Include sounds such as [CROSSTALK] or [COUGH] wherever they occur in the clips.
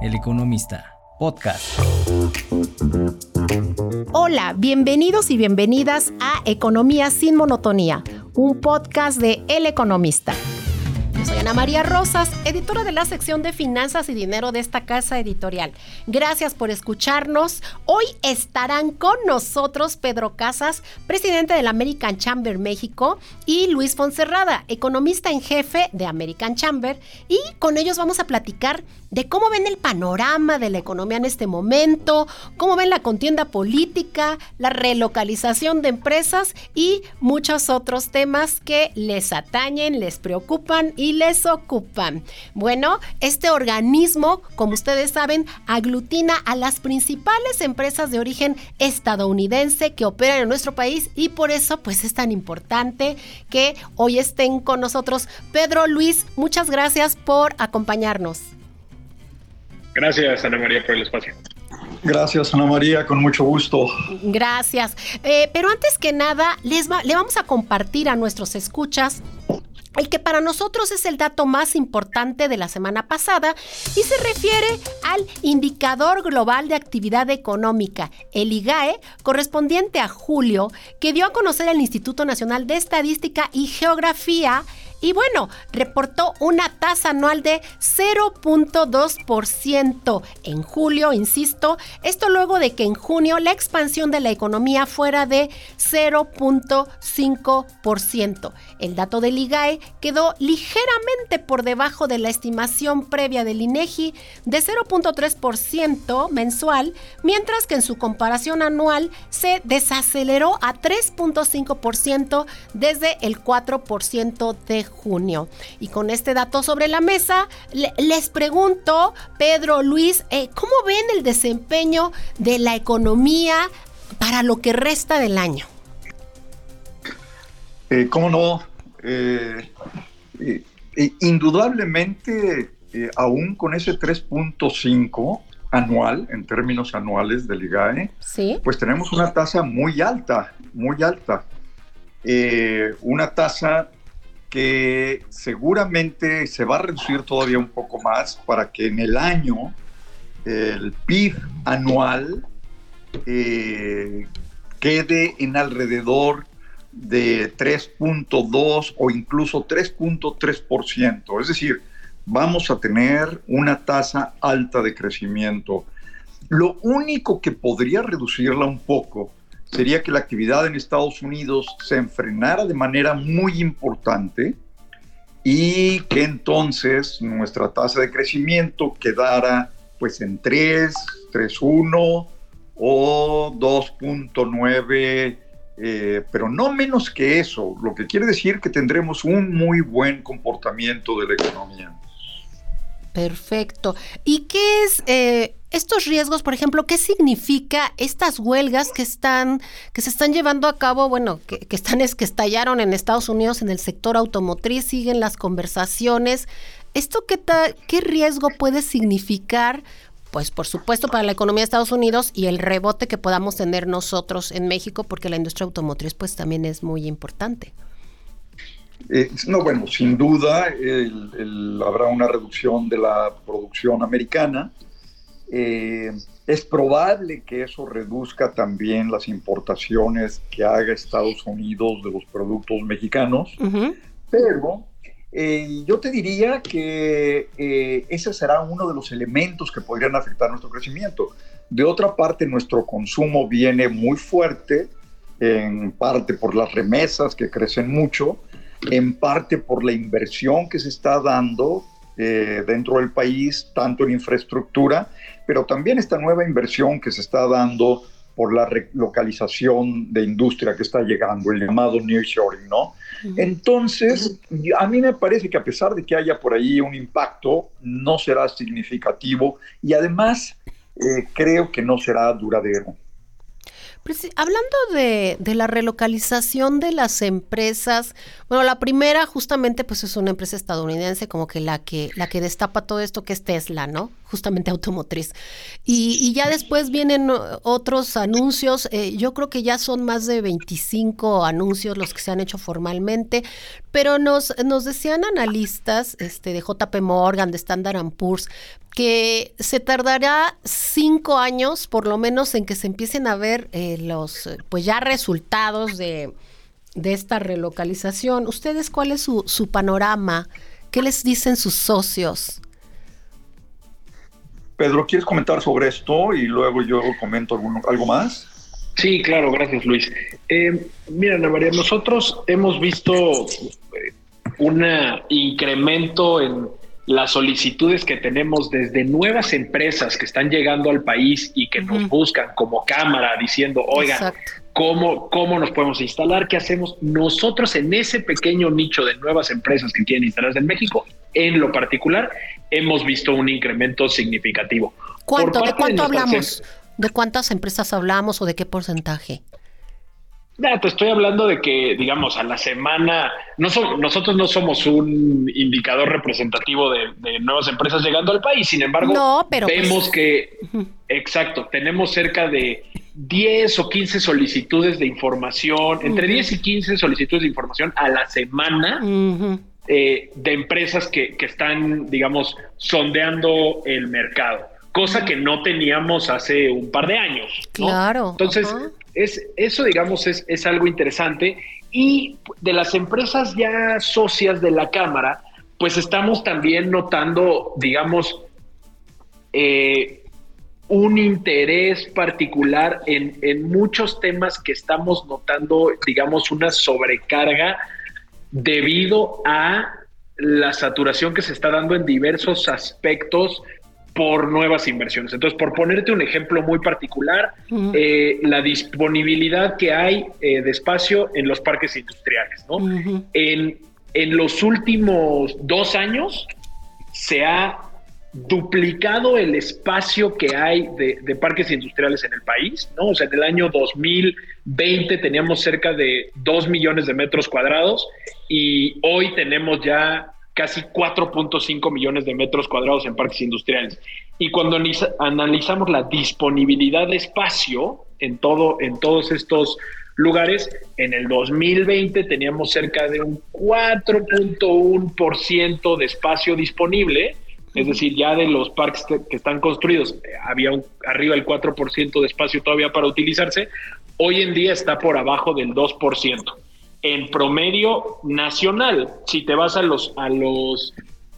El Economista, podcast. Hola, bienvenidos y bienvenidas a Economía sin Monotonía, un podcast de El Economista. Ana María Rosas, editora de la sección de Finanzas y Dinero de esta casa editorial. Gracias por escucharnos. Hoy estarán con nosotros Pedro Casas, presidente del American Chamber México, y Luis Fonserrada, economista en jefe de American Chamber. Y con ellos vamos a platicar de cómo ven el panorama de la economía en este momento, cómo ven la contienda política, la relocalización de empresas y muchos otros temas que les atañen, les preocupan y les ocupan. Bueno, este organismo, como ustedes saben, aglutina a las principales empresas de origen estadounidense que operan en nuestro país y por eso pues es tan importante que hoy estén con nosotros. Pedro Luis, muchas gracias por acompañarnos. Gracias, Ana María, por el espacio. Gracias, Ana María, con mucho gusto. Gracias. Eh, pero antes que nada, les le vamos a compartir a nuestros escuchas el que para nosotros es el dato más importante de la semana pasada y se refiere al Indicador Global de Actividad Económica, el IGAE, correspondiente a julio, que dio a conocer el Instituto Nacional de Estadística y Geografía y bueno, reportó una tasa anual de 0.2% en julio, insisto, esto luego de que en junio la expansión de la economía fuera de 0.5%. El dato del IGAE quedó ligeramente por debajo de la estimación previa del INEGI de 0.3% mensual, mientras que en su comparación anual se desaceleró a 3.5% desde el 4% de junio. Y con este dato sobre la mesa, les pregunto, Pedro, Luis, eh, ¿cómo ven el desempeño de la economía para lo que resta del año? Eh, ¿Cómo no? Eh, indudablemente, aún con ese 3.5 anual, en términos anuales del IGAE, ¿Sí? pues tenemos una tasa muy alta, muy alta. una tasa que seguramente se va a reducir todavía un poco más para que en el año el PIB anual eh, quede en alrededor de 3.2 o incluso 3.3%. Es decir, vamos a tener una tasa alta de crecimiento. Lo único que podría reducirla un poco sería que la actividad en Estados Unidos se enfrenara de manera muy importante y que entonces nuestra tasa de crecimiento quedara pues en 3, 3.1 o 2.9, eh, pero no menos que eso, lo que quiere decir que tendremos un muy buen comportamiento de la economía. Perfecto. ¿Y qué es eh, estos riesgos, por ejemplo, qué significa estas huelgas que están, que se están llevando a cabo, bueno, que, están es que estallaron en Estados Unidos en el sector automotriz, siguen las conversaciones. ¿Esto qué, qué riesgo puede significar? Pues por supuesto para la economía de Estados Unidos y el rebote que podamos tener nosotros en México, porque la industria automotriz pues también es muy importante. Eh, no, bueno, sin duda habrá una reducción de la producción americana. Eh, es probable que eso reduzca también las importaciones que haga Estados Unidos de los productos mexicanos, pero eh, yo te diría que ese será uno de los elementos que podrían afectar nuestro crecimiento. De otra parte, nuestro consumo viene muy fuerte, en parte por las remesas que crecen mucho, en parte por la inversión que se está dando eh, dentro del país, tanto en infraestructura, pero también esta nueva inversión que se está dando por la relocalización de industria que está llegando, el llamado nearshoring, ¿no? Entonces, a mí me parece que a pesar de que haya por ahí un impacto, no será significativo y además eh, creo que no será duradero. Hablando de, la relocalización de las empresas, bueno, la primera justamente pues es una empresa estadounidense como que la que, la que destapa todo esto que es Tesla, ¿no? Justamente automotriz. Y, ya después vienen otros anuncios, eh, yo creo que ya son más de 25 anuncios los que se han hecho formalmente, pero nos, nos decían analistas este, de JP Morgan, de Standard Poor's, que se tardará cinco años por lo menos en que se empiecen a ver eh, los pues ya resultados de, esta relocalización. ¿Ustedes cuál es su, su panorama? ¿Qué les dicen sus socios? Pedro, ¿quieres comentar sobre esto y luego yo comento algo más? Sí, claro, gracias Luis. Eh, mira, Ana María, nosotros hemos visto eh, un incremento en las solicitudes que tenemos desde nuevas empresas que están llegando al país y que nos buscan como cámara diciendo, oiga, ¿cómo, ¿cómo nos podemos instalar? ¿Qué hacemos? Nosotros en ese pequeño nicho de nuevas empresas que quieren instalarse en México, en lo particular, hemos visto un incremento significativo. ¿Cuánto, ¿De cuánto hablamos? ¿De cuántas empresas hablamos o de qué porcentaje? Ya, te estoy hablando de que, digamos, a la semana, no nosotros no somos un indicador representativo de, nuevas empresas llegando al país, sin embargo, pues vemos que, exacto, tenemos cerca de 10 o 15 solicitudes de información, entre 10 y 15 solicitudes de información a la semana eh, de empresas que, están, digamos, sondeando el mercado, cosa que no teníamos hace un par de años. Claro. Entonces, es, eso, digamos, es, es algo interesante. Y de las empresas ya socias de la Cámara, pues estamos también notando, digamos, eh, un interés particular en, en, muchos temas que estamos notando, digamos, una sobrecarga debido a la saturación que se está dando en diversos aspectos por nuevas inversiones. Entonces, por ponerte un ejemplo muy particular, eh, la disponibilidad que hay eh, de espacio en los parques industriales. ¿no? en, en los últimos dos años se ha duplicado el espacio que hay de, de, parques industriales en el país, ¿no? O sea, en el año 2020 teníamos cerca de 2 millones de metros cuadrados y hoy tenemos ya casi 4.5 millones de metros cuadrados en parques industriales. Y cuando analizamos la disponibilidad de espacio en, todo, en todos estos lugares, en el 2020 teníamos cerca de un 4.1% de espacio disponible, es decir, ya de los parques que están construidos, había un, arriba el 4% de espacio todavía para utilizarse, hoy en día está por abajo del 2% en promedio nacional. Si te vas a los, a los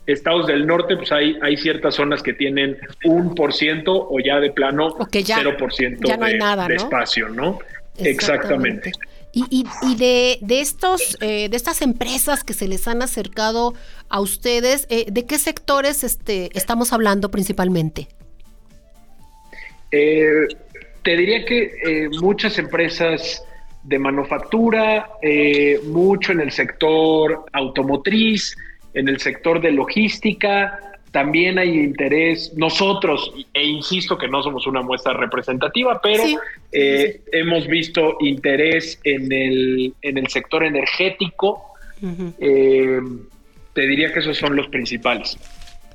estados del norte, pues hay, hay ciertas zonas que tienen un por ciento o ya de plano cero por ciento de, espacio, ¿no? Exactamente. Y, y, y, de, de estos, eh, de estas empresas que se les han acercado a ustedes, eh, ¿de qué sectores este, estamos hablando principalmente? Eh, te diría que muchas empresas de manufactura, eh, mucho en el sector automotriz, en el sector de logística. También hay interés, nosotros, e insisto que no somos una muestra representativa, pero eh, hemos visto interés en el, en el sector energético. Eh, te diría que esos son los principales.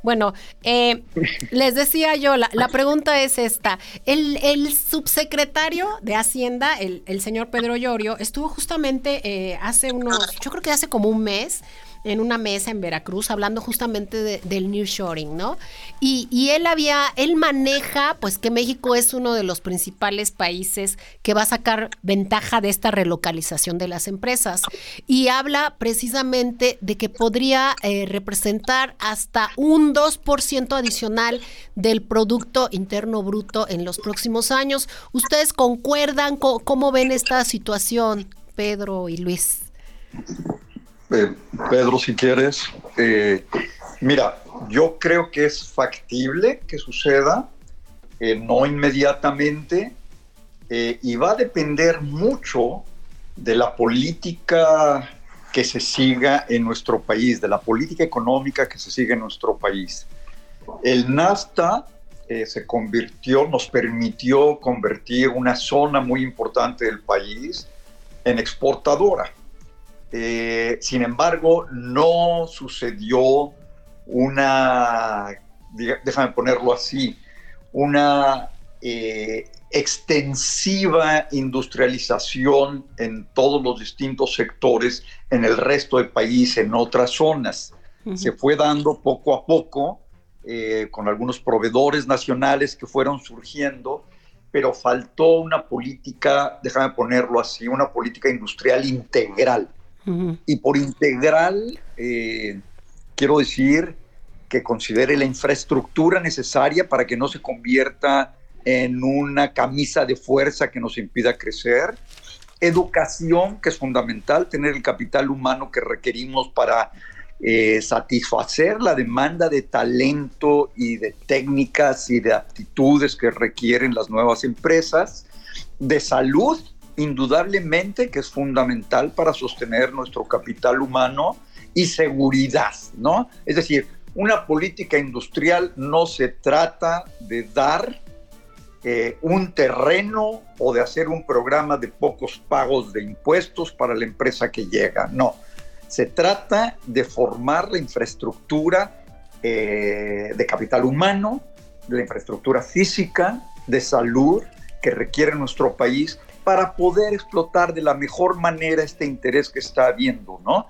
Bueno, eh, les decía yo, la, pregunta es esta. El, subsecretario de Hacienda, el, señor Pedro Llorio, estuvo justamente eh, hace unos, yo creo que hace como un mes, en una mesa en Veracruz hablando justamente de, del nearshoring, ¿no? Y, y, él había, él maneja, pues que México es uno de los principales países que va a sacar ventaja de esta relocalización de las empresas. Y habla precisamente de que podría eh, representar hasta un 2% adicional del Producto Interno Bruto en los próximos años. ¿Ustedes concuerdan? cómo ven esta situación, Pedro y Luis? Eh, Pedro, si quieres. Eh, mira, yo creo que es factible que suceda, eh, no inmediatamente, y va a depender mucho de la política que se siga en nuestro país, de la política económica que se siga en nuestro país. El NAFTA eh, se convirtió, nos permitió convertir una zona muy importante del país en exportadora. Eh, sin embargo, no sucedió una, déjame ponerlo así, una eh, extensiva industrialización en todos los distintos sectores en el resto del país, en otras zonas. Se fue dando poco a poco eh, con algunos proveedores nacionales que fueron surgiendo, pero faltó una política, déjame ponerlo así, una política industrial integral. Y por integral, eh, quiero decir que considere la infraestructura necesaria para que no se convierta en una camisa de fuerza que nos impida crecer, educación, que es fundamental, tener el capital humano que requerimos para eh, satisfacer la demanda de talento y de técnicas y de aptitudes que requieren las nuevas empresas, de salud, indudablemente, que es fundamental para sostener nuestro capital humano, y seguridad, ¿no? Es decir, una política industrial no se trata de dar eh, un terreno o de hacer un programa de pocos pagos de impuestos para la empresa que llega. No, se trata de formar la infraestructura eh, de capital humano, de la infraestructura física, de salud que requiere nuestro país para poder explotar de la mejor manera este interés que está habiendo, ¿no?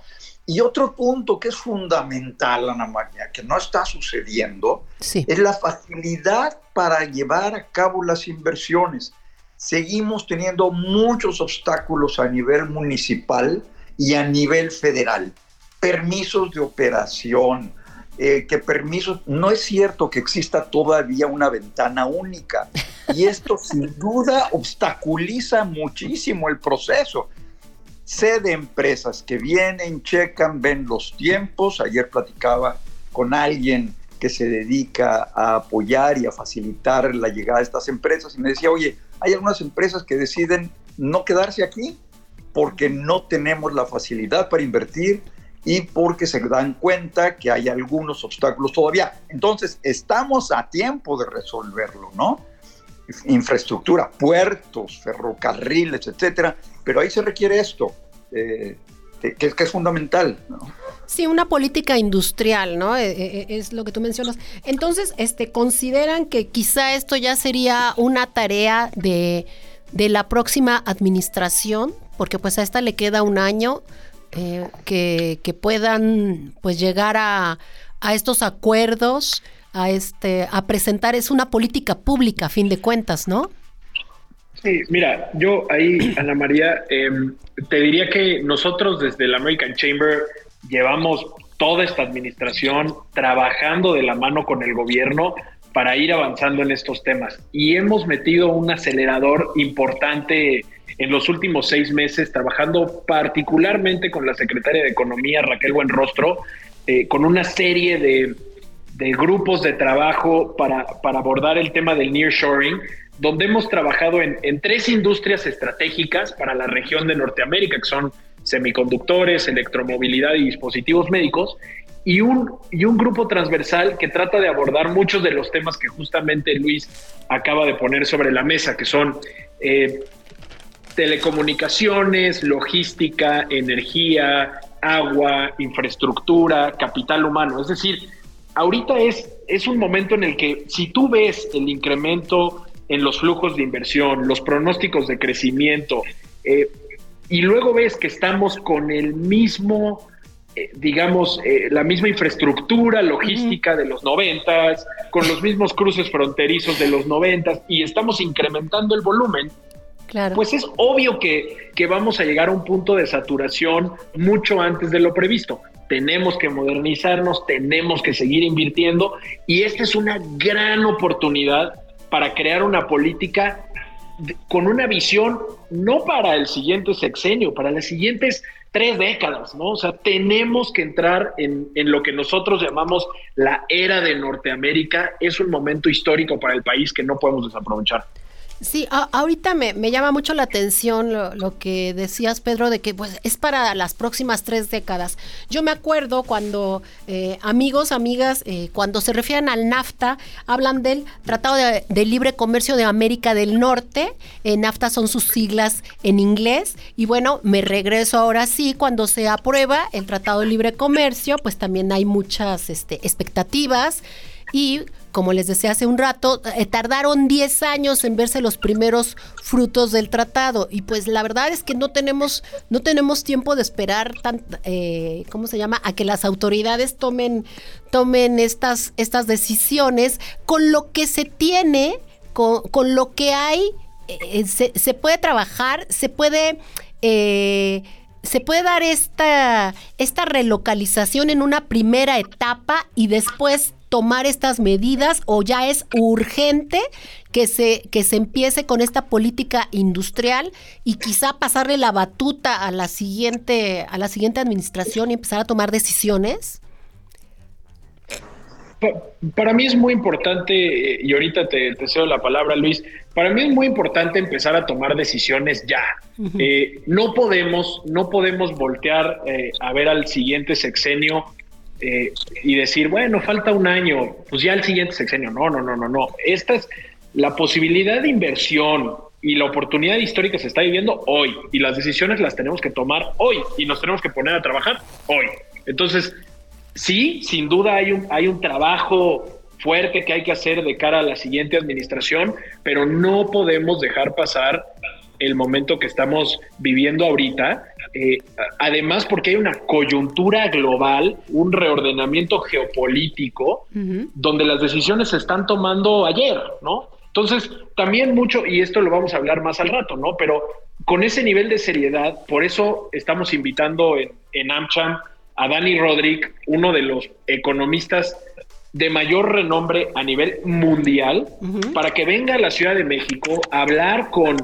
Y otro punto que es fundamental, Ana María, que no está sucediendo, es la facilidad para llevar a cabo las inversiones. Seguimos teniendo muchos obstáculos a nivel municipal y a nivel federal. Permisos de operación, eh, que permisos, no es cierto que exista todavía una ventana única. Y esto [LAUGHS] sin duda obstaculiza muchísimo el proceso. Sé de empresas que vienen, checan, ven los tiempos. Ayer platicaba con alguien que se dedica a apoyar y a facilitar la llegada de estas empresas y me decía, oye, hay algunas empresas que deciden no quedarse aquí porque no tenemos la facilidad para invertir y porque se dan cuenta que hay algunos obstáculos todavía. Entonces, estamos a tiempo de resolverlo, ¿no? Infraestructura, puertos, ferrocarriles, etcétera, pero ahí se requiere esto, eh, que, es fundamental. Sí, una política industrial, ¿no? Eh, eh, es lo que tú mencionas. Entonces, este, consideran que quizá esto ya sería una tarea de, la próxima administración, porque pues a esta le queda un año, que, puedan pues llegar a, a estos acuerdos, a este, a presentar, es una política pública a fin de cuentas, ¿no? Sí, mira, yo ahí, Ana María, em, te diría que nosotros desde la American Chamber llevamos toda esta administración trabajando de la mano con el gobierno para ir avanzando en estos temas. Y hemos metido un acelerador importante en los últimos seis meses, trabajando particularmente con la secretaria de Economía, Raquel Buenrostro, eh, con una serie de, grupos de trabajo para, para abordar el tema del nearshoring donde hemos trabajado en, tres industrias estratégicas para la región de Norteamérica, que son semiconductores, electromovilidad y dispositivos médicos, y un, y un grupo transversal que trata de abordar muchos de los temas que justamente Luis acaba de poner sobre la mesa, que son eh, telecomunicaciones, logística, energía, agua, infraestructura, capital humano. Es decir, ahorita es, es un momento en el que si tú ves el incremento en los flujos de inversión, los pronósticos de crecimiento, eh, y luego ves que estamos con el mismo, eh, digamos, eh, la misma infraestructura logística de los noventas, con los mismos cruces fronterizos de los noventas, y estamos incrementando el volumen, claro. pues es obvio que, que vamos a llegar a un punto de saturación mucho antes de lo previsto tenemos que modernizarnos, tenemos que seguir invirtiendo y esta es una gran oportunidad para crear una política con una visión no para el siguiente sexenio, para las siguientes tres décadas, ¿no? O sea, tenemos que entrar en, en, lo que nosotros llamamos la era de Norteamérica. Es un momento histórico para el país que no podemos desaprovechar. Sí, ahorita me, llama mucho la atención lo, que decías, Pedro, de que pues, es para las próximas tres décadas. Yo me acuerdo cuando eh, amigos, amigas, eh, cuando se refieren al NAFTA, hablan del Tratado de, Libre Comercio de América del Norte. Eh, NAFTA son sus siglas en inglés. Y bueno, me regreso ahora sí, cuando se aprueba el Tratado de Libre Comercio, pues también hay muchas este, expectativas y como les decía hace un rato, eh, tardaron 10 años en verse los primeros frutos del tratado y pues la verdad es que no tenemos no tenemos tiempo de esperar eh, ¿cómo se llama? a que las autoridades tomen tomen estas estas decisiones con lo que se tiene con, con lo que hay eh, se, se, puede trabajar se puede se puede dar esta, esta relocalización en una primera etapa y después tomar estas medidas o ya es urgente que se, que se empiece con esta política industrial y quizá pasarle la batuta a la siguiente, a la siguiente administración y empezar a tomar decisiones? Para mí es muy importante, y ahorita te, cedo la palabra, Luis, para mí es muy importante empezar a tomar decisiones ya. Eh, no podemos, no podemos voltear eh, a ver al siguiente sexenio eh, y decir, bueno, falta un año, pues ya el siguiente sexenio. No, no, no, no, no. Esta es la posibilidad de inversión y la oportunidad histórica se está viviendo hoy y las decisiones las tenemos que tomar hoy y nos tenemos que poner a trabajar hoy. Entonces, sí, sin duda hay un, hay un trabajo fuerte que hay que hacer de cara a la siguiente administración, pero no podemos dejar pasar el momento que estamos viviendo ahorita eh, además porque hay una coyuntura global, un reordenamiento geopolítico, donde las decisiones se están tomando ayer, ¿no? Entonces, también mucho, y esto lo vamos a hablar más al rato, ¿no? Pero con ese nivel de seriedad, por eso estamos invitando en, en AmCham a Dani Rodríguez, uno de los economistas de mayor renombre a nivel mundial, para que venga a la Ciudad de México a hablar con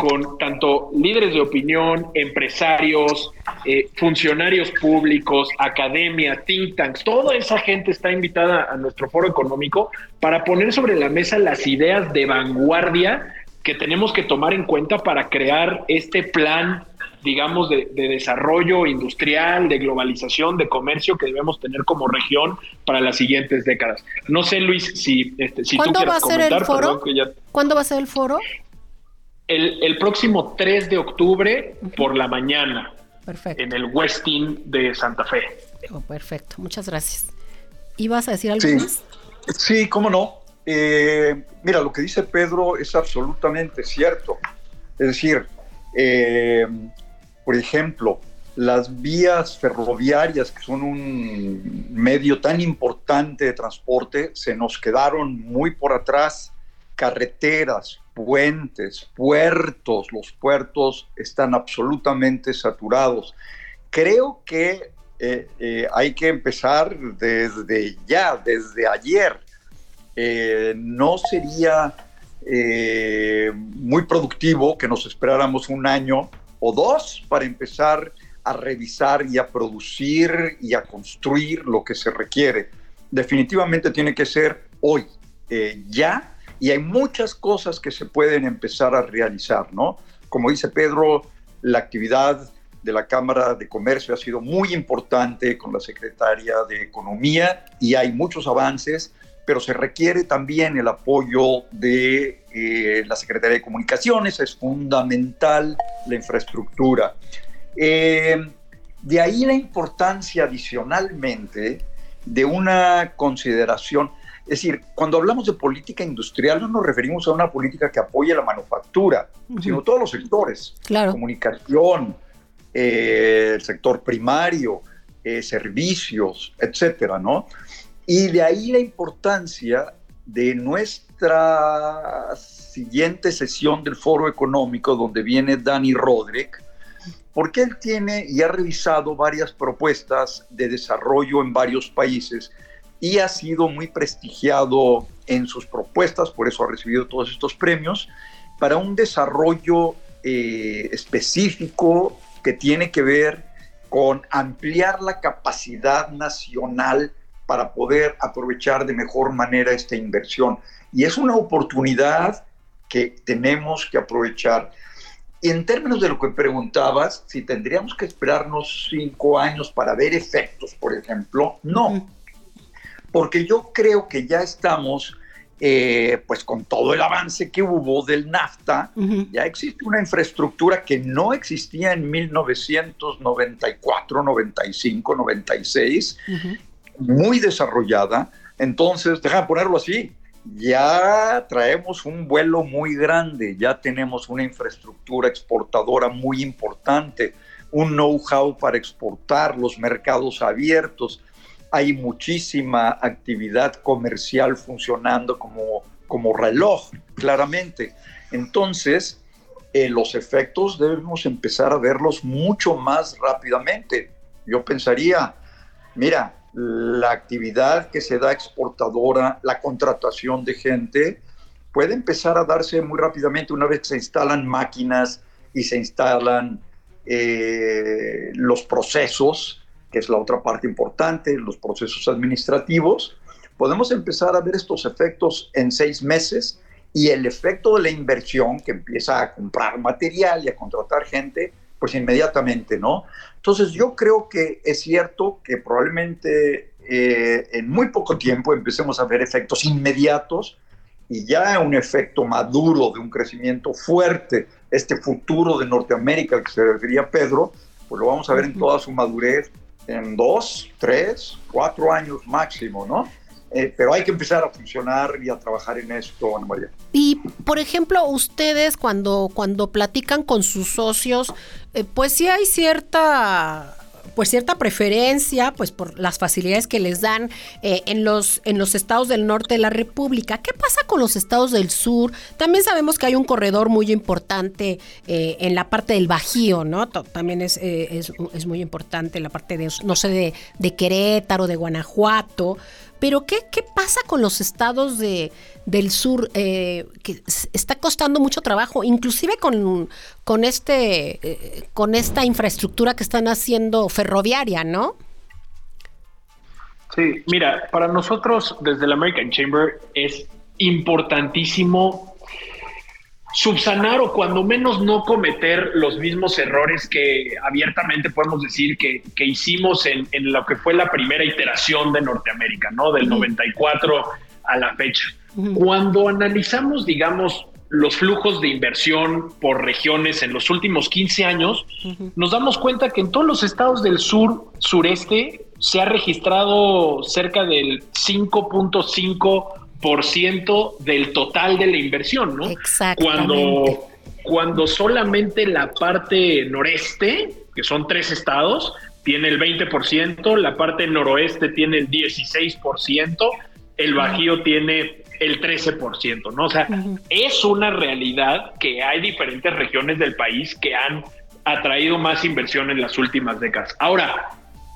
con tanto líderes de opinión, empresarios, eh, funcionarios públicos, academia, think tanks, toda esa gente está invitada a nuestro foro económico para poner sobre la mesa las ideas de vanguardia que tenemos que tomar en cuenta para crear este plan, digamos, de, desarrollo industrial, de globalización, de comercio que debemos tener como región para las siguientes décadas. No sé, Luis, si, este, si ¿Cuándo va a ser el foro? ¿Cuándo va a ser el foro? El, próximo 3 de octubre por la mañana. Perfecto. En el Westin de Santa Fe. Oh, perfecto, muchas gracias. ¿Ibas a decir algo sí. más? Sí, cómo no. Eh, mira, lo que dice Pedro es absolutamente cierto. Es decir, eh, por ejemplo, las vías ferroviarias, que son un medio tan importante de transporte, se nos quedaron muy por atrás. Carreteras, puentes, puertos, los puertos están absolutamente saturados. Creo que eh, eh, hay que empezar desde ya, desde ayer. Eh, no sería muy productivo que nos esperáramos un año o dos para empezar a revisar y a producir y a construir lo que se requiere. Definitivamente tiene que ser hoy, ya, y hay muchas cosas que se pueden empezar a realizar, ¿no? Como dice Pedro, la actividad de la Cámara de Comercio ha sido muy importante con la Secretaria de Economía y hay muchos avances, pero se requiere también el apoyo de eh, la Secretaría de Comunicaciones, es fundamental la infraestructura. Eh, de ahí la importancia adicionalmente de una consideración, es decir, cuando hablamos de política industrial no nos referimos a una política que apoye la manufactura, sino todos los sectores, claro. comunicación, eh, el sector primario, eh, servicios, etcétera, ¿no? Y de ahí la importancia de nuestra siguiente sesión del Foro Económico, donde viene Dani Roderick, porque él tiene y ha revisado varias propuestas de desarrollo en varios países y ha sido muy prestigiado en sus propuestas, por eso ha recibido todos estos premios, para un desarrollo eh, específico que tiene que ver con ampliar la capacidad nacional para poder aprovechar de mejor manera esta inversión. Y es una oportunidad que tenemos que aprovechar. En términos de lo que preguntabas, si tendríamos que esperarnos cinco años para ver efectos, por ejemplo, no. Porque yo creo que ya estamos eh, pues con todo el avance que hubo del NAFTA, ya existe una infraestructura que no existía en 1994, 95, 96, muy desarrollada. Entonces, déjame ponerlo así, ya traemos un vuelo muy grande, ya tenemos una infraestructura exportadora muy importante, un know-how para exportar, los mercados abiertos hay muchísima actividad comercial funcionando como, como reloj, claramente. Entonces, eh, los efectos debemos empezar a verlos mucho más rápidamente. Yo pensaría, mira, la actividad que se da exportadora, la contratación de gente, puede empezar a darse muy rápidamente una vez que se instalan máquinas y se instalan eh, los procesos que es la otra parte importante, los procesos administrativos, podemos empezar a ver estos efectos en seis meses y el efecto de la inversión que empieza a comprar material y a contratar gente, pues inmediatamente, ¿no? Entonces yo creo que es cierto que probablemente eh, en muy poco tiempo empecemos a ver efectos inmediatos y ya un efecto maduro de un crecimiento fuerte, este futuro de Norteamérica al que se refería Pedro, pues lo vamos a ver en toda su madurez en dos, tres, cuatro años máximo, ¿no? Eh, pero hay que empezar a funcionar y a trabajar en esto, Ana María. Y, por ejemplo, ustedes cuando, cuando platican con sus socios, eh, pues sí hay cierta pues cierta preferencia pues por las facilidades que les dan eh, en los en los estados del norte de la República. ¿Qué pasa con los estados del sur? También sabemos que hay un corredor muy importante eh, en la parte del Bajío, ¿no? También es, eh, es, es, muy importante la parte de, no sé, de, de Querétaro, de Guanajuato. Pero ¿qué, qué pasa con los estados de, del sur eh, que está costando mucho trabajo, inclusive con, con, este, eh, con esta infraestructura que están haciendo ferroviaria, ¿no? Sí, mira, para nosotros desde el American Chamber es importantísimo subsanar o cuando menos no cometer los mismos errores que abiertamente podemos decir que, hicimos en, lo que fue la primera iteración de Norteamérica, ¿no? Del 94 a la fecha. Cuando analizamos, digamos, los flujos de inversión por regiones en los últimos 15 años, nos damos cuenta que en todos los estados del sur, sureste, se ha registrado cerca del 5.5 por ciento del total de la inversión, ¿no? Cuando, cuando solamente la parte noreste, que son tres estados, tiene el 20%, la parte noroeste tiene el 16%, el Bajío tiene el 13%, ¿no? O sea, es una realidad que hay diferentes regiones del país que han atraído más inversión en las últimas décadas. Ahora,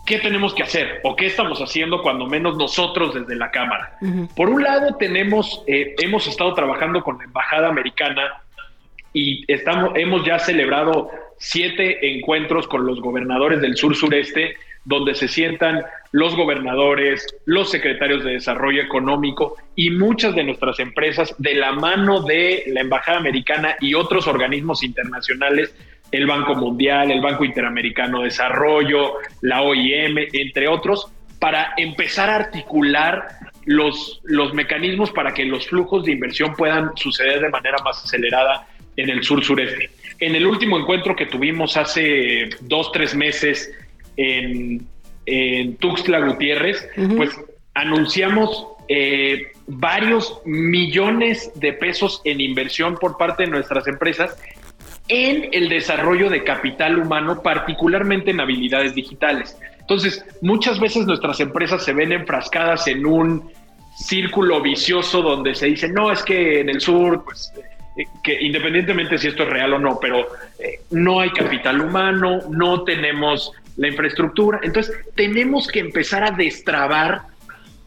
¿qué tenemos que hacer o qué estamos haciendo cuando menos nosotros desde la Cámara? Por un lado, tenemos, eh, hemos estado trabajando con la Embajada Americana y estamos, hemos ya celebrado siete encuentros con los gobernadores del sur sureste, donde se sientan los gobernadores, los secretarios de desarrollo económico y muchas de nuestras empresas de la mano de la Embajada Americana y otros organismos internacionales el Banco Mundial, el Banco Interamericano de Desarrollo, la OIM, entre otros, para empezar a articular los, los mecanismos para que los flujos de inversión puedan suceder de manera más acelerada en el sur sureste. En el último encuentro que tuvimos hace dos, tres meses en, Tuxtla Gutiérrez, pues anunciamos eh, varios millones de pesos en inversión por parte de nuestras empresas en el desarrollo de capital humano, particularmente en habilidades digitales. Entonces, muchas veces nuestras empresas se ven enfrascadas en un círculo vicioso donde se dice, no, es que en el sur, pues, eh, independientemente si esto es real o no, pero eh, no hay capital humano, no tenemos la infraestructura. Entonces, tenemos que empezar a destrabar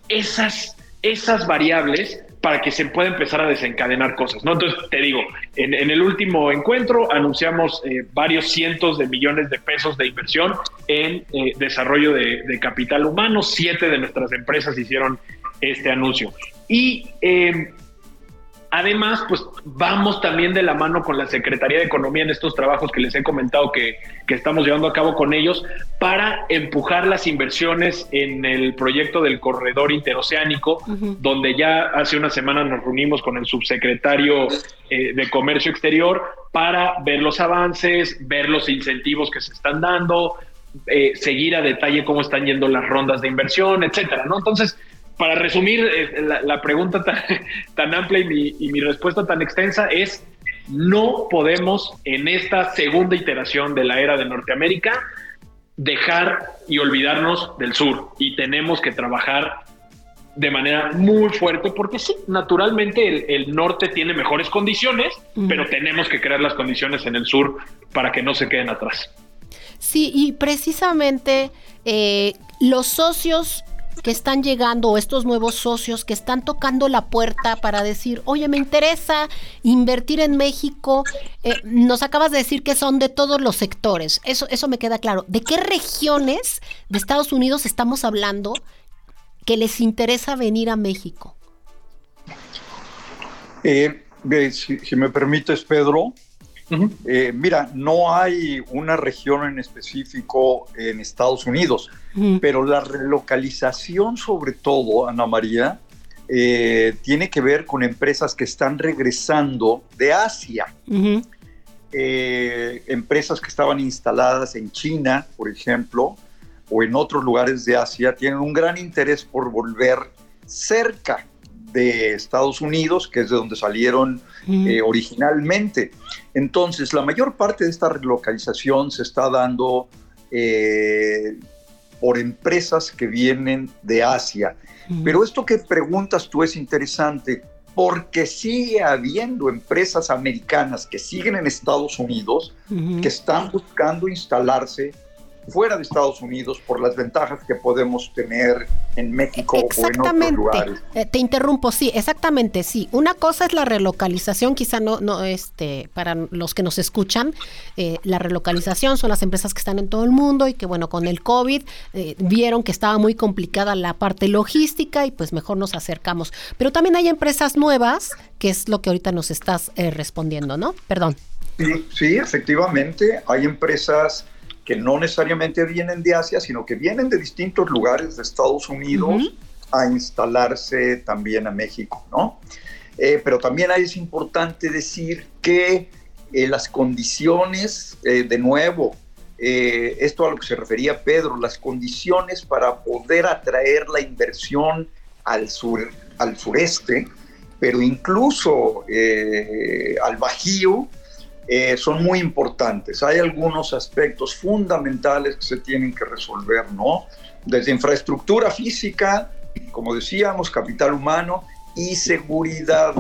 esas, esas variables para que se pueda empezar a desencadenar cosas, ¿no? Entonces, te digo, en, el último encuentro anunciamos eh, varios cientos de millones de pesos de inversión en eh, desarrollo de, capital humano. Siete de nuestras empresas hicieron este anuncio. Y em, Además, pues vamos también de la mano con la Secretaría de Economía en estos trabajos que les he comentado que, estamos llevando a cabo con ellos para empujar las inversiones en el proyecto del corredor interoceánico, donde ya hace una semana nos reunimos con el subsecretario eh, de Comercio Exterior para ver los avances, ver los incentivos que se están dando, eh, seguir a detalle cómo están yendo las rondas de inversión, etcétera, ¿no? Entonces, para resumir eh, la, pregunta tan, [LAUGHS] amplia y mi, respuesta tan extensa es, no podemos en esta segunda iteración de la era de Norteamérica dejar y olvidarnos del sur y tenemos que trabajar de manera muy fuerte porque sí, naturalmente el, norte tiene mejores condiciones, pero tenemos que crear las condiciones en el sur para que no se queden atrás. Sí, y precisamente eh, los socios que están llegando estos nuevos socios que están tocando la puerta para decir, oye, me interesa invertir en México. Eh, nos acabas de decir que son de todos los sectores. Eso, eso me queda claro. ¿De qué regiones de Estados Unidos estamos hablando que les interesa venir a México? Eh, si, me permites, Pedro, eh, mira, no hay una región en específico en Estados Unidos, pero la relocalización sobre todo, Ana María, eh, tiene que ver con empresas que están regresando de Asia. Eh, empresas que estaban instaladas en China, por ejemplo, o en otros lugares de Asia, tienen un gran interés por volver cerca de Estados Unidos, que es de donde salieron eh, originalmente. Entonces, la mayor parte de esta relocalización se está dando eh, por empresas que vienen de Asia. Pero esto que preguntas tú es interesante porque sigue habiendo empresas americanas que siguen en Estados Unidos, que están buscando instalarse fuera de Estados Unidos por las ventajas que podemos tener en México o en otros lugares. Eh, te interrumpo, sí, exactamente, sí. Una cosa es la relocalización, quizá no, no, este, para los que nos escuchan, eh, la relocalización son las empresas que están en todo el mundo y que, bueno, con el COVID eh, vieron que estaba muy complicada la parte logística y pues mejor nos acercamos. Pero también hay empresas nuevas, que es lo que ahorita nos estás respondiendo, ¿no? Perdón. Sí, sí, efectivamente, hay empresas que no necesariamente vienen de Asia, sino que vienen de distintos lugares de Estados Unidos a instalarse también a México, ¿no? Eh, pero también es importante decir que eh, las condiciones, eh, de nuevo, esto a lo que se refería Pedro, las condiciones para poder atraer la inversión al, sur, al sureste, pero incluso al Bajío, eh, son muy importantes. Hay algunos aspectos fundamentales que se tienen que resolver, ¿no? Desde infraestructura física, como decíamos, capital humano y seguridad,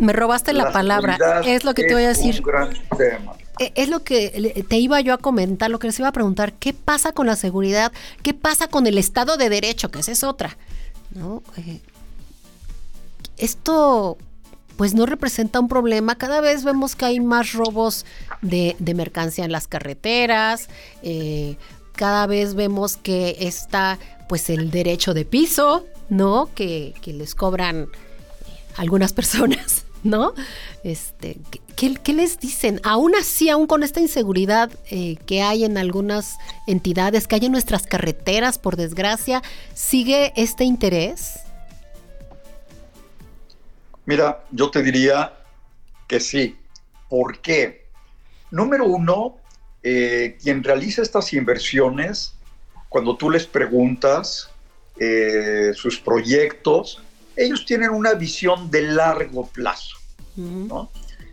Me robaste la, palabra, es lo que te voy a decir. Un gran tema. E, es lo que te iba yo a comentar, lo que les iba a preguntar, ¿qué pasa con la seguridad? ¿Qué pasa con el Estado de Derecho? Que esa es otra. ¿no? Eh, esto pues no representa un problema. Cada vez vemos que hay más robos de, mercancía en las carreteras. Eh, cada vez vemos que está pues el derecho de piso, ¿no? Que, les cobran algunas personas, [LAUGHS] ¿no? Este, ¿qué, les dicen? Aún así, aún con esta inseguridad eh, que hay en algunas entidades, que hay en nuestras carreteras, por desgracia, ¿sigue este interés? Mira, yo te diría que sí. ¿Por qué? Número uno, eh, quien realiza estas inversiones, cuando tú les preguntas eh, sus proyectos, ellos tienen una visión de largo plazo.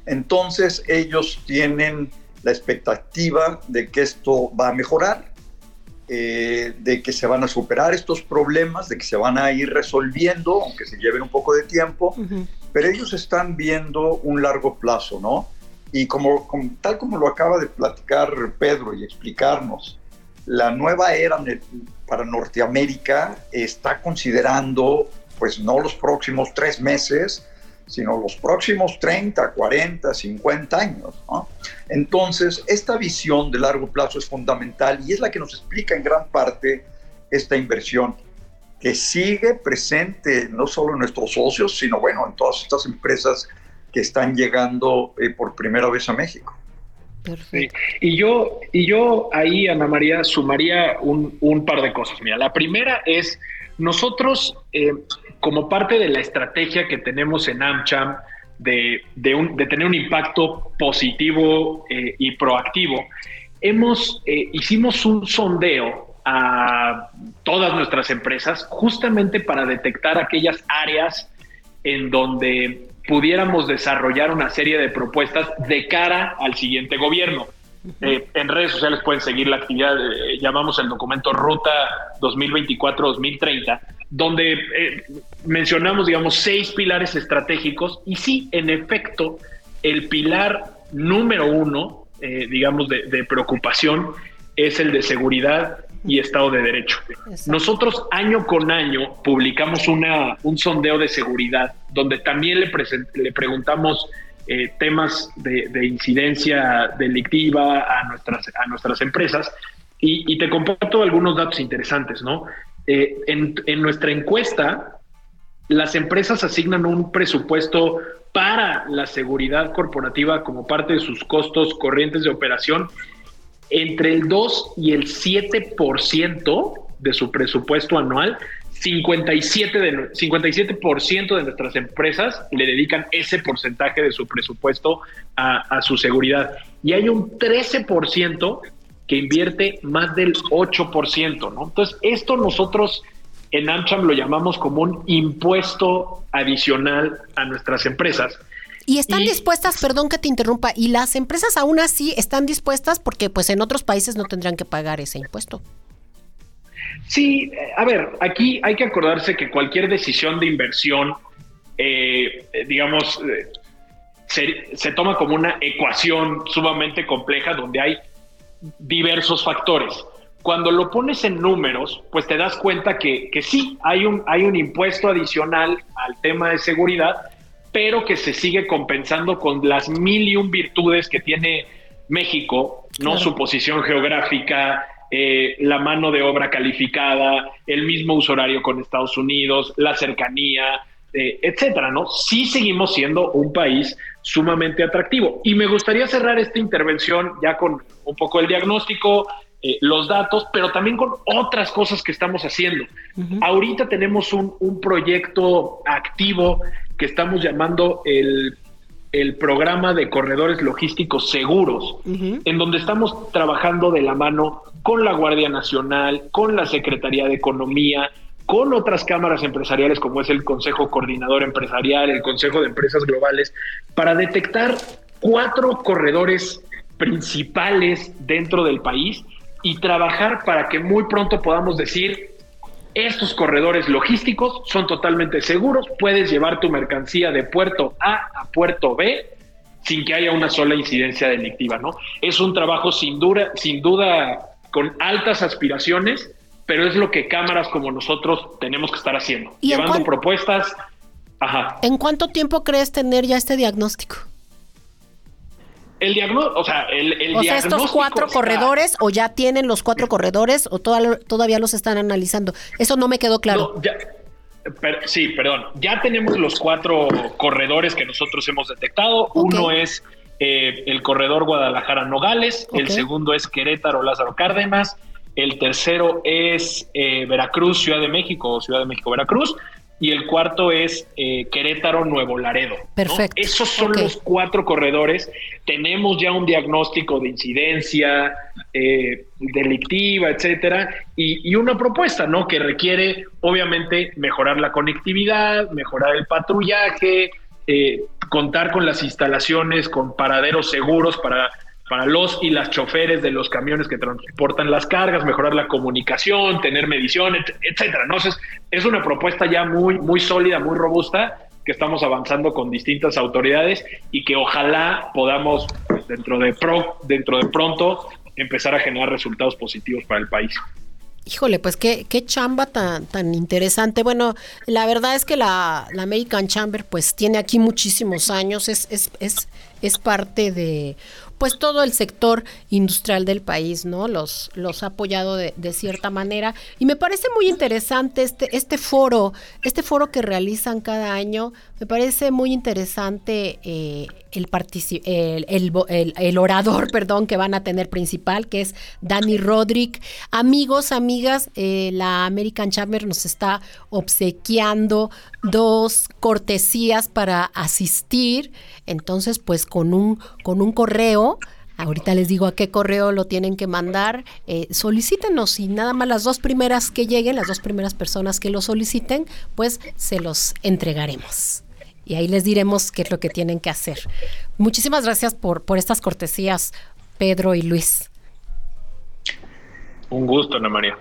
Entonces ellos tienen la expectativa de que esto va a mejorar eh, de que se van a superar estos problemas, de que se van a ir resolviendo, aunque se lleven un poco de tiempo, pero ellos están viendo un largo plazo, ¿no? Y como, tal como lo acaba de platicar Pedro y explicarnos, la nueva era para Norteamérica está considerando, pues no los próximos tres meses, sino los próximos 30, 40, 50 años. Entonces, esta visión de largo plazo es fundamental y es la que nos explica en gran parte esta inversión que sigue presente no solo en nuestros socios, sino bueno, en todas estas empresas que están llegando eh, por primera vez a México. Perfecto. Y yo, y yo ahí, Ana María, sumaría un, par de cosas. Mira, la primera es, nosotros, eh, como parte de la estrategia que tenemos en AmCham, de, de, tener un impacto positivo eh, y proactivo, hemos, hicimos un sondeo a todas nuestras empresas justamente para detectar aquellas áreas en donde pudiéramos desarrollar una serie de propuestas de cara al siguiente gobierno. Eh, en redes sociales pueden seguir la actividad, eh, llamamos el documento Ruta 2024-2030, donde eh, mencionamos, digamos, seis pilares estratégicos y sí, en efecto, el pilar número uno, digamos, de preocupación es el de seguridad y Estado de Derecho. Nosotros año con año publicamos una, un sondeo de seguridad donde también le, le preguntamos eh, temas de, incidencia delictiva a nuestras, a nuestras empresas y, te comparto algunos datos interesantes, ¿no? Eh, en, en nuestra encuesta, las empresas asignan un presupuesto para la seguridad corporativa como parte de sus costos corrientes de operación entre el 2 y el 7% de su presupuesto anual, 57%, de, 57 de nuestras empresas le dedican ese porcentaje de su presupuesto a, su seguridad. Y hay un 13% que invierte más del 8%, ¿no? Entonces, esto nosotros en AmCham lo llamamos como un impuesto adicional a nuestras empresas y están dispuestas, perdón que te interrumpa, y las empresas aún así están dispuestas porque pues en otros países no tendrán que pagar ese impuesto. Sí, a ver, aquí hay que acordarse que cualquier decisión de inversión, eh, digamos, eh, se, se, toma como una ecuación sumamente compleja donde hay diversos factores. Cuando lo pones en números, pues te das cuenta que, que sí, hay un, hay un impuesto adicional al tema de seguridad, pero que se sigue compensando con las mil y un virtudes que tiene México, ¿no? Su posición geográfica, eh, la mano de obra calificada, el mismo uso horario con Estados Unidos, la cercanía, eh, etcétera, ¿no? Sí seguimos siendo un país sumamente atractivo. Y me gustaría cerrar esta intervención ya con un poco el diagnóstico, eh, los datos, pero también con otras cosas que estamos haciendo. Ahorita tenemos un, un, proyecto activo que estamos llamando el, programa de corredores logísticos seguros, en donde estamos trabajando de la mano con la Guardia Nacional, con la Secretaría de Economía, con otras cámaras empresariales como es el Consejo Coordinador Empresarial, el Consejo de Empresas Globales, para detectar cuatro corredores principales dentro del país y trabajar para que muy pronto podamos decir, estos corredores logísticos son totalmente seguros, puedes llevar tu mercancía de puerto A a puerto B sin que haya una sola incidencia delictiva, ¿no? Es un trabajo sin duda, sin duda con altas aspiraciones, pero es lo que cámaras como nosotros tenemos que estar haciendo, llevando propuestas. Ajá. ¿En cuánto tiempo crees tener ya este diagnóstico? El diagnóstico, o sea, el, el o sea, estos cuatro corredores, o ya tienen los cuatro corredores, o todavía los están analizando. Eso no me quedó claro. sí, perdón. Ya tenemos los cuatro corredores que nosotros hemos detectado. Uno es eh, el corredor Guadalajara-Nogales, el segundo es Querétaro-Lázaro Cárdenas, el tercero es eh, Veracruz, Ciudad de México, Ciudad de México-Veracruz, y el cuarto es eh, Querétaro Nuevo Laredo. Perfecto. Esos son los cuatro corredores. Tenemos ya un diagnóstico de incidencia eh, delictiva, etcétera, y, una propuesta, ¿no? Que requiere, obviamente, mejorar la conectividad, mejorar el patrullaje, eh, contar con las instalaciones, con paraderos seguros para para los y las choferes de los camiones que transportan las cargas, mejorar la comunicación, tener medición, etcétera. Entonces, es una propuesta ya muy, muy sólida, muy robusta, que estamos avanzando con distintas autoridades y que ojalá podamos dentro de, pro, dentro de pronto empezar a generar resultados positivos para el país. Híjole, pues qué, qué chamba tan, tan interesante. Bueno, la verdad es que la, la American Chamber pues tiene aquí muchísimos años, es, es, es es parte de pues todo el sector industrial del país, ¿no? Los, los ha apoyado de, cierta manera. Y me parece muy interesante este, este foro, este foro que realizan cada año, me parece muy interesante eh, el, el, el, orador, [LAUGHS] perdón, que van a tener principal, que es Dani Rodrick. Amigos, amigas, eh, la American Chamber nos está obsequiando dos cortesías para asistir. Entonces, pues con un, con un correo Ahorita les digo a qué correo lo tienen que mandar. Eh, solicítenos y nada más las dos primeras que lleguen, las dos primeras personas que lo soliciten, pues se los entregaremos. Y ahí les diremos qué es lo que tienen que hacer. Muchísimas gracias por, por estas cortesías, Pedro y Luis. Un gusto, Ana María.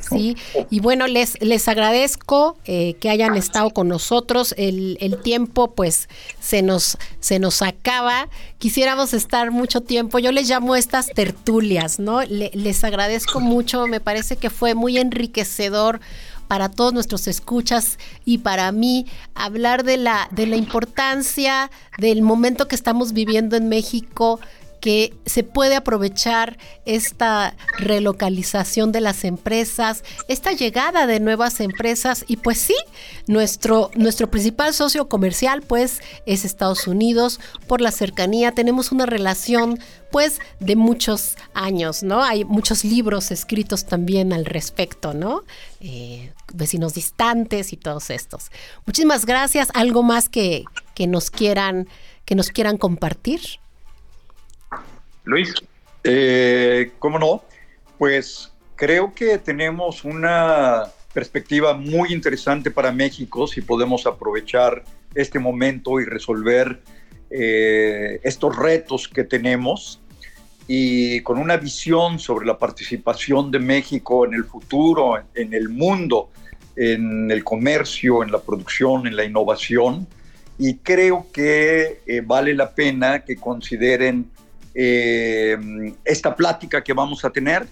Sí, y bueno, les, les agradezco eh, que hayan estado con nosotros. El, el, tiempo, pues, se nos, se nos acaba. Quisiéramos estar mucho tiempo. Yo les llamo estas tertulias, ¿no? les agradezco mucho. Me parece que fue muy enriquecedor para todos nuestros escuchas y para mí hablar de la, de la importancia del momento que estamos viviendo en México que se puede aprovechar esta relocalización de las empresas, esta llegada de nuevas empresas y pues sí, nuestro, nuestro principal socio comercial pues es Estados Unidos, por la cercanía tenemos una relación pues de muchos años, ¿no? Hay muchos libros escritos también al respecto, ¿no? Eh, vecinos distantes y todos estos. Muchísimas gracias. ¿Algo más que, que nos quieran, que nos quieran compartir? Luis. Eh, ¿Cómo no? Pues creo que tenemos una perspectiva muy interesante para México si podemos aprovechar este momento y resolver eh, estos retos que tenemos y con una visión sobre la participación de México en el futuro, en el mundo, en el comercio, en la producción, en la innovación. Y creo que eh, vale la pena que consideren eh, esta plática que vamos a tener.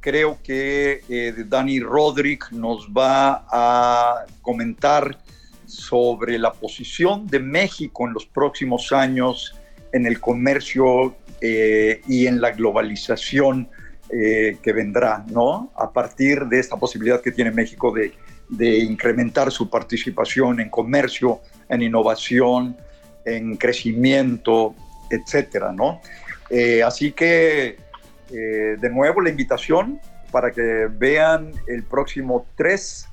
Creo que eh, Dani Rodríguez nos va a comentar sobre la posición de México en los próximos años en el comercio eh, y en la globalización que vendrá, ¿no? A partir de esta posibilidad que tiene México de, de incrementar su participación en comercio, en innovación, en crecimiento, etcétera, ¿no? Eh, así que, eh, de nuevo, la invitación para que vean el próximo 3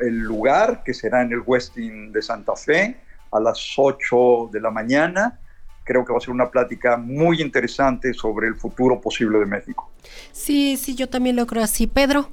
el lugar, que será en el Westin de Santa Fe, a las 8 de la mañana. Creo que va a ser una plática muy interesante sobre el futuro posible de México. Sí, sí, yo también lo creo así. Pedro.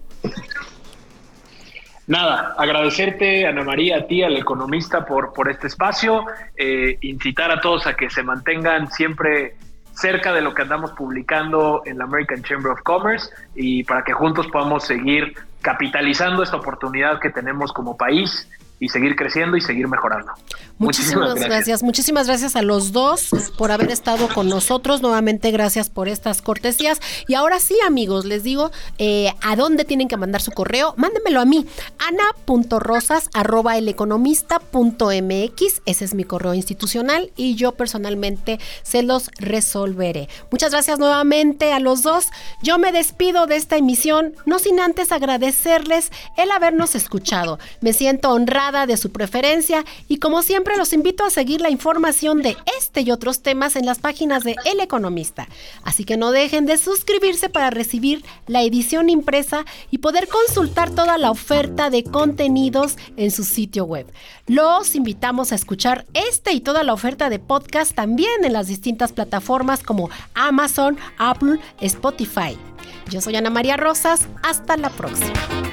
Nada, agradecerte, Ana María, a ti, al economista, por, por este espacio, eh, incitar a todos a que se mantengan siempre cerca de lo que andamos publicando en la American Chamber of Commerce y para que juntos podamos seguir capitalizando esta oportunidad que tenemos como país y seguir creciendo y seguir mejorando. Muchísimas, gracias. Muchísimas gracias a los dos por haber estado con nosotros. Nuevamente, gracias por estas cortesías. Y ahora sí, amigos, les digo eh, a dónde tienen que mandar su correo. Mándenmelo a mí, ana.rosas.eleconomista.mx. Ese es mi correo institucional y yo personalmente se los resolveré. Muchas gracias nuevamente a los dos. Yo me despido de esta emisión, no sin antes agradecerles el habernos escuchado. Me siento honrada de su preferencia y como siempre los invito a seguir la información de este y otros temas en las páginas de El Economista. Así que no dejen de suscribirse para recibir la edición impresa y poder consultar toda la oferta de contenidos en su sitio web. Los invitamos a escuchar este y toda la oferta de podcast también en las distintas plataformas como Amazon, Apple, Spotify. Yo soy Ana María Rosas, hasta la próxima.